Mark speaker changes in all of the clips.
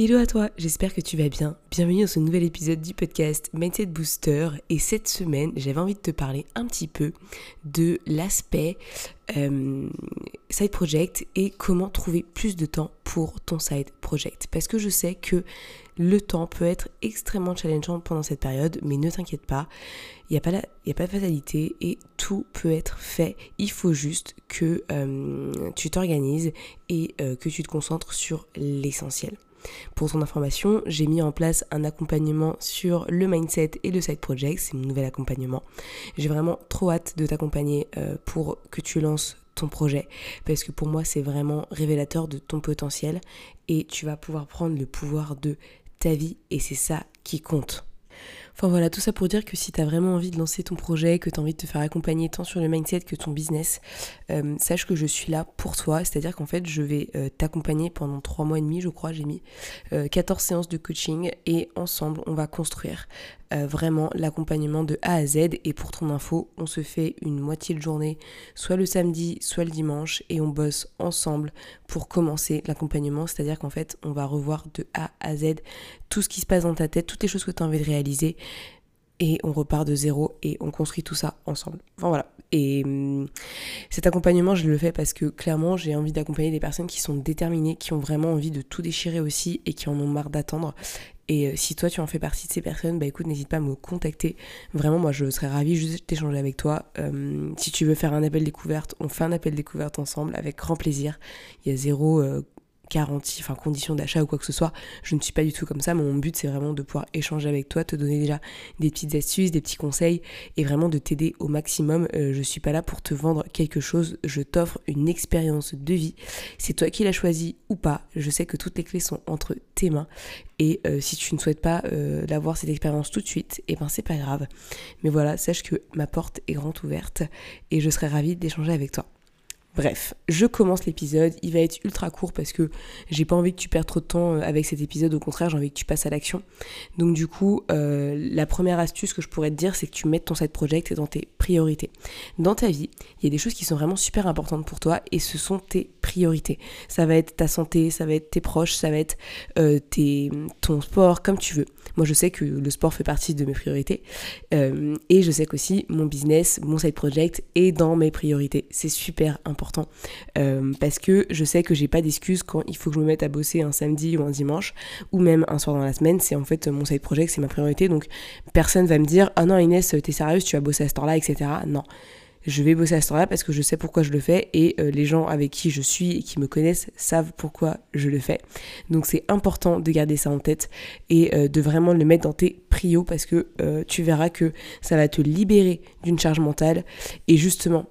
Speaker 1: Hello à toi, j'espère que tu vas bien. Bienvenue dans ce nouvel épisode du podcast Mindset Booster. Et cette semaine, j'avais envie de te parler un petit peu de l'aspect euh, side project et comment trouver plus de temps pour ton side project. Parce que je sais que le temps peut être extrêmement challengeant pendant cette période, mais ne t'inquiète pas, il n'y a, pas de fatalité et tout peut être fait. Il faut juste que euh, tu t'organises et euh, que tu te concentres sur l'essentiel. Pour ton information, j'ai mis en place un accompagnement sur le mindset et le side project, c'est mon nouvel accompagnement. J'ai vraiment trop hâte de t'accompagner euh, pour que tu lances ton projet parce que pour moi c'est vraiment révélateur de ton potentiel et tu vas pouvoir prendre le pouvoir de ta vie et c'est ça qui compte. Enfin voilà, tout ça pour dire que si tu as vraiment envie de lancer ton projet, que tu as envie de te faire accompagner tant sur le mindset que ton business, euh, sache que je suis là pour toi. C'est-à-dire qu'en fait, je vais euh, t'accompagner pendant trois mois et demi, je crois. J'ai mis 14 euh, séances de coaching et ensemble, on va construire vraiment l'accompagnement de A à Z. Et pour ton info, on se fait une moitié de journée, soit le samedi, soit le dimanche, et on bosse ensemble pour commencer l'accompagnement. C'est-à-dire qu'en fait, on va revoir de A à Z tout ce qui se passe dans ta tête, toutes les choses que tu as envie de réaliser et on repart de zéro et on construit tout ça ensemble. Enfin voilà. Et hum, cet accompagnement, je le fais parce que clairement, j'ai envie d'accompagner des personnes qui sont déterminées, qui ont vraiment envie de tout déchirer aussi et qui en ont marre d'attendre. Et euh, si toi tu en fais partie de ces personnes, bah écoute, n'hésite pas à me contacter. Vraiment, moi je serais ravie juste d'échanger avec toi. Hum, si tu veux faire un appel découverte, on fait un appel découverte ensemble avec grand plaisir. Il y a zéro euh, garantie, enfin condition d'achat ou quoi que ce soit. Je ne suis pas du tout comme ça, mon but c'est vraiment de pouvoir échanger avec toi, te donner déjà des petites astuces, des petits conseils et vraiment de t'aider au maximum. Je euh, je suis pas là pour te vendre quelque chose, je t'offre une expérience de vie. C'est toi qui l'as choisi ou pas. Je sais que toutes les clés sont entre tes mains et euh, si tu ne souhaites pas euh, l'avoir cette expérience tout de suite, et eh ben c'est pas grave. Mais voilà, sache que ma porte est grande ouverte et je serai ravie d'échanger avec toi. Bref, je commence l'épisode, il va être ultra court parce que j'ai pas envie que tu perdes trop de temps euh, avec cet épisode, au contraire j'ai envie que tu passes à l'action. Donc du coup, euh, la première astuce que je pourrais te dire c'est que tu mettes ton side project dans tes priorités. Dans ta vie, il y a des choses qui sont vraiment super importantes pour toi et ce sont tes priorités. Ça va être ta santé, ça va être tes proches, ça va être euh, ton sport, comme tu veux. Moi je sais que le sport fait partie de mes priorités et je sais qu'aussi mon business, mon side project est dans mes priorités. C'est super important euh, parce que je sais que j'ai pas d'excuses quand il faut que je me mette à bosser un samedi ou un dimanche ou même un soir dans la semaine. C'est en fait mon side project, c'est ma priorité. Donc personne va me dire ah non Inès t'es sérieuse, tu vas bosser à ce temps-là, etc. Non je vais bosser à ce temps-là parce que je sais pourquoi je le fais et euh, les gens avec qui je suis et qui me connaissent savent pourquoi je le fais. Donc c'est important de garder ça en tête et euh, de vraiment le mettre dans tes prios parce que tu verras que ça va te libérer d'une charge mentale et justement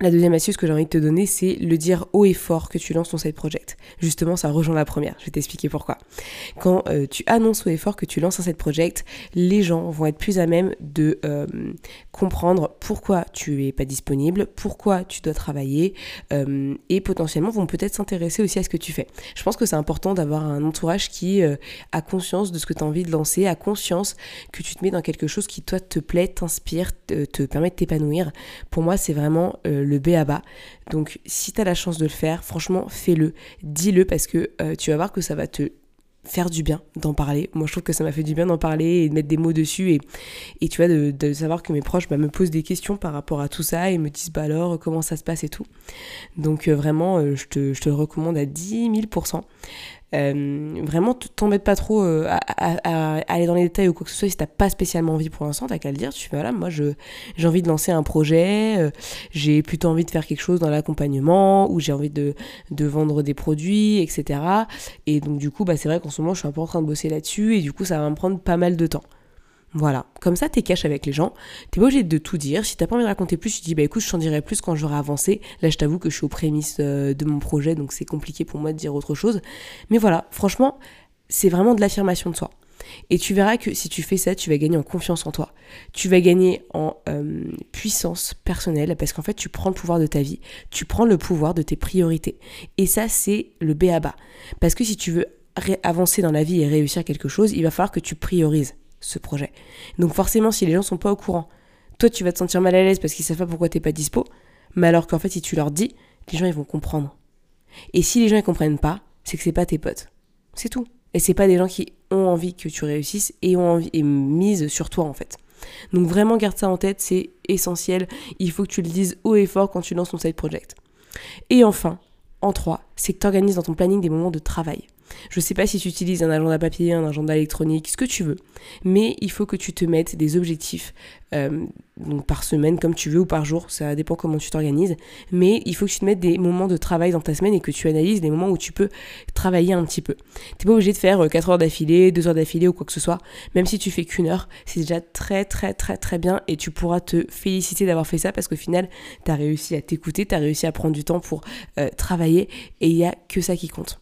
Speaker 1: la deuxième astuce que j'ai envie de te donner, c'est le dire haut et fort que tu lances ton side project. Justement, ça rejoint la première. Je vais t'expliquer pourquoi. Quand euh, tu annonces haut et fort que tu lances un side project, les gens vont être plus à même de euh, comprendre pourquoi tu es pas disponible, pourquoi tu dois travailler, euh, et potentiellement vont peut-être s'intéresser aussi à ce que tu fais. Je pense que c'est important d'avoir un entourage qui a conscience de ce que tu as envie de lancer, a conscience que tu te mets dans quelque chose qui toi te plaît, t'inspire, te, te permet de t'épanouir. Pour moi, c'est vraiment le B à bas. Donc si tu as la chance de le faire, franchement, fais-le, dis-le parce que euh, tu vas voir que ça va te faire du bien d'en parler. Moi, je trouve que ça m'a fait du bien d'en parler et de mettre des mots dessus et, et tu vois, de, savoir que mes proches bah, me posent des questions par rapport à tout ça et me disent, bah alors, comment ça se passe et tout. Donc, euh, vraiment, euh, je, te, je, te, le recommande à 10 000%. Euh, vraiment, t'embête pas trop euh, à, aller dans les détails ou quoi que ce soit si t'as pas spécialement envie pour l'instant, t'as qu'à le dire. Tu fais voilà, moi je j'ai envie de lancer un projet, euh, j'ai plutôt envie de faire quelque chose dans l'accompagnement ou j'ai envie de, de vendre des produits, etc. Et donc du coup, bah c'est vrai qu'en ce moment je suis un peu en train de bosser là-dessus et du coup ça va me prendre pas mal de temps. Voilà, comme ça t'es cash avec les gens, t'es pas obligé de tout dire, si t'as pas envie de raconter plus, tu dis bah écoute je t'en dirai plus quand j'aurai avancé, là je t'avoue que je suis aux prémices euh, de mon projet donc c'est compliqué pour moi de dire autre chose, mais voilà, franchement c'est vraiment de l'affirmation de soi. Et tu verras que si tu fais ça, tu vas gagner en confiance en toi. Tu vas gagner en euh, puissance personnelle parce qu'en fait, tu prends le pouvoir de ta vie. Tu prends le pouvoir de tes priorités. Et ça, c'est le B à bas. Parce que si tu veux avancer dans la vie et réussir quelque chose, il va falloir que tu priorises ce projet. Donc forcément, si les gens sont pas au courant, toi, tu vas te sentir mal à l'aise parce qu'ils savent pas pourquoi t'es pas dispo. Mais alors qu'en fait, si tu leur dis, les gens, ils vont comprendre. Et si les gens, ils comprennent pas, c'est que c'est pas tes potes. C'est tout. Et c'est pas des gens qui ont envie que tu réussisses et ont envie et misent sur toi en fait. Donc vraiment garde ça en tête, c'est essentiel. Il faut que tu le dises haut et fort quand tu lances ton side project. Et enfin, en trois, c'est que tu organises dans ton planning des moments de travail. Je ne sais pas si tu utilises un agenda papier, un agenda électronique, ce que tu veux, mais il faut que tu te mettes des objectifs euh, par semaine comme tu veux ou par jour, ça dépend comment tu t'organises, mais il faut que tu te mettes des moments de travail dans ta semaine et que tu analyses des moments où tu peux travailler un petit peu. Tu n'es pas obligé de faire 4 euh, heures d'affilée, 2 heures d'affilée ou quoi que ce soit, même si tu fais qu'une heure, c'est déjà très très très très bien et tu pourras te féliciter d'avoir fait ça parce qu'au final, tu as réussi à t'écouter, tu as réussi à prendre du temps pour euh, travailler et il n'y a que ça qui compte.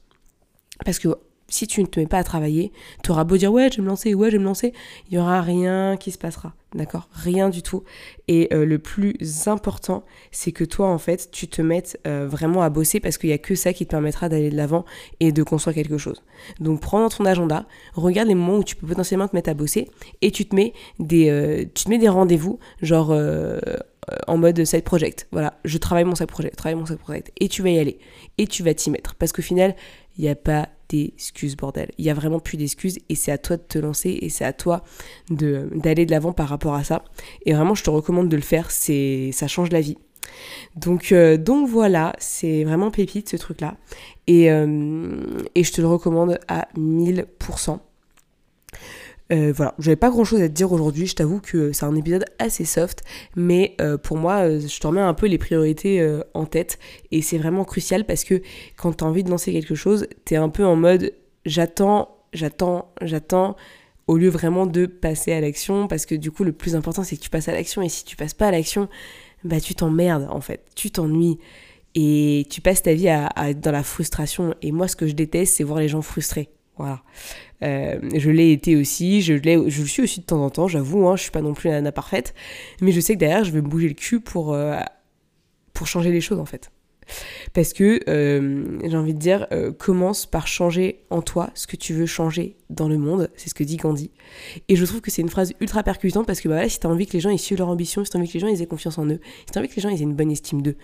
Speaker 1: Parce que si tu ne te mets pas à travailler, tu auras beau dire ouais, je vais me lancer, ouais, je vais me lancer, il n'y aura rien qui se passera. D'accord? Rien du tout. Et euh, le plus important, c'est que toi, en fait, tu te mettes euh, vraiment à bosser parce qu'il n'y a que ça qui te permettra d'aller de l'avant et de construire quelque chose. Donc, prends dans ton agenda, regarde les moments où tu peux potentiellement te mettre à bosser et tu te mets des, euh, des rendez-vous, genre en mode side project. Voilà, je travaille mon side project, travaille mon side project. Et tu vas y aller. Et tu vas t'y mettre. Parce qu'au final, il n'y a pas d'excuses, bordel. Il n'y a vraiment plus d'excuses et c'est à toi de te lancer et c'est à toi d'aller de l'avant par rapport à ça. Et vraiment, je te recommande de le faire, ça change la vie. Donc, euh, donc voilà, c'est vraiment pépite ce truc-là. Et, euh, et je te le recommande à 1000%. Euh, voilà, j'avais pas grand chose à te dire aujourd'hui, je t'avoue que c'est un épisode assez soft, mais euh, pour moi, euh, je te remets un peu les priorités en tête, et c'est vraiment crucial parce que quand t'as envie de lancer quelque chose, t'es un peu en mode j'attends, j'attends, j'attends, au lieu vraiment de passer à l'action, parce que du coup, le plus important, c'est que tu passes à l'action, et si tu passes pas à l'action, bah tu t'emmerdes en fait, tu t'ennuies. Et tu passes ta vie à, à, dans la frustration. Et moi, ce que je déteste, c'est voir les gens frustrés. Voilà. Euh, je l'ai été aussi, je, le suis aussi de temps en temps, j'avoue, hein, je suis pas non plus la nana parfaite, mais je sais que derrière, je vais me bouger le cul pour, euh, pour changer les choses en fait. Parce que euh, j'ai envie de dire, commence par changer en toi ce que tu veux changer dans le monde, c'est ce que dit Gandhi. Et je trouve que c'est une phrase ultra percutante parce que bah voilà, si t'as envie que les gens aient suivent leur ambition, si t'as envie que les gens aient confiance en eux, si t'as envie que les gens aient une bonne estime d'eux,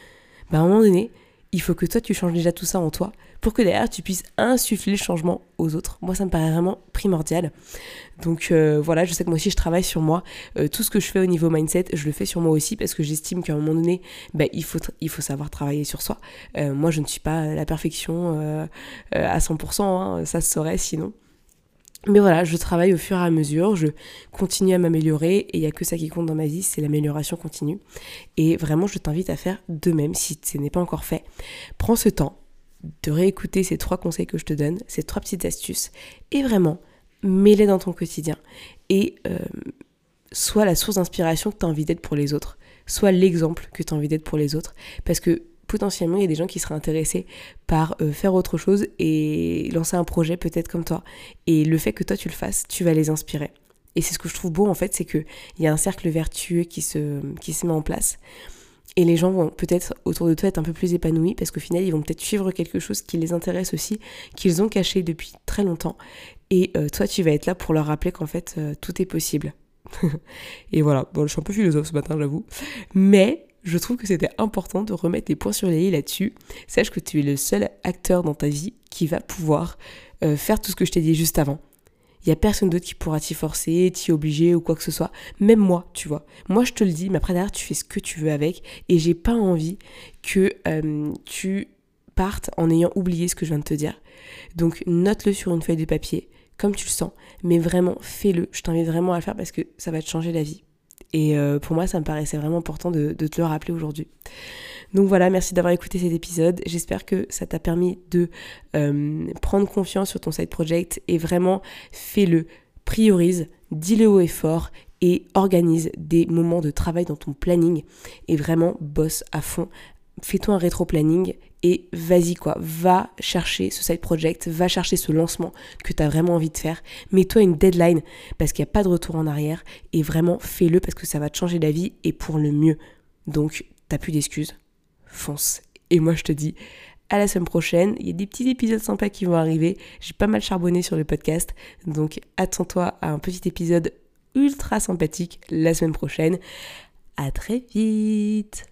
Speaker 1: bah à un moment donné, il faut que toi tu changes déjà tout ça en toi pour que derrière tu puisses insuffler le changement aux autres. Moi ça me paraît vraiment primordial. Donc euh, voilà, je sais que moi aussi je travaille sur moi. Euh, tout ce que je fais au niveau mindset, je le fais sur moi aussi parce que j'estime qu'à un moment donné, bah, il, faut savoir travailler sur soi. Euh, moi je ne suis pas la perfection à 100%, hein, ça se saurait sinon. Mais voilà, je travaille au fur et à mesure, je continue à m'améliorer et il n'y a que ça qui compte dans ma vie, c'est l'amélioration continue. Et vraiment, je t'invite à faire de même si ce n'est pas encore fait. Prends ce temps de réécouter ces trois conseils que je te donne, ces trois petites astuces, et vraiment, mets-les dans ton quotidien. Et euh, sois la source d'inspiration que tu as envie d'être pour les autres. Sois l'exemple que tu as envie d'être pour les autres. Parce que potentiellement, il y a des gens qui seraient intéressés par euh, faire autre chose et lancer un projet peut-être comme toi. Et le fait que toi tu le fasses, tu vas les inspirer. Et c'est ce que je trouve beau en fait, c'est qu'il y a un cercle vertueux qui se, qui met en place. Et les gens vont peut-être autour de toi être un peu plus épanouis parce qu'au final, ils vont peut-être suivre quelque chose qui les intéresse aussi, qu'ils ont caché depuis très longtemps. Et euh, toi, tu vas être là pour leur rappeler qu'en fait, euh, tout est possible. et voilà, bon, je suis un peu philosophe ce matin, j'avoue. Mais je trouve que c'était important de remettre des points sur les i là-dessus. Sache que tu es le seul acteur dans ta vie qui va pouvoir euh, faire tout ce que je t'ai dit juste avant. Il n'y a personne d'autre qui pourra t'y forcer, t'y obliger ou quoi que ce soit. Même moi, tu vois. Moi, je te le dis, mais après derrière, tu fais ce que tu veux avec. Et j'ai pas envie que euh, tu partes en ayant oublié ce que je viens de te dire. Donc, note-le sur une feuille de papier, comme tu le sens. Mais vraiment, fais-le. Je t'invite vraiment à le faire parce que ça va te changer la vie. Et euh, pour moi, ça me paraissait vraiment important de, te le rappeler aujourd'hui. Donc voilà, merci d'avoir écouté cet épisode. J'espère que ça t'a permis de euh, prendre confiance sur ton side project et vraiment fais-le, priorise, dis-le haut et fort et organise des moments de travail dans ton planning et vraiment bosse à fond fais-toi un rétro-planning et vas-y quoi, va chercher ce side project, va chercher ce lancement que tu as vraiment envie de faire. Mets-toi une deadline parce qu'il n'y a pas de retour en arrière et vraiment fais-le parce que ça va te changer la vie et pour le mieux. Donc, t'as plus d'excuses, fonce. Et moi je te dis à la semaine prochaine. Il y a des petits épisodes sympas qui vont arriver. J'ai pas mal charbonné sur le podcast. Donc attends-toi à un petit épisode ultra sympathique la semaine prochaine. À très vite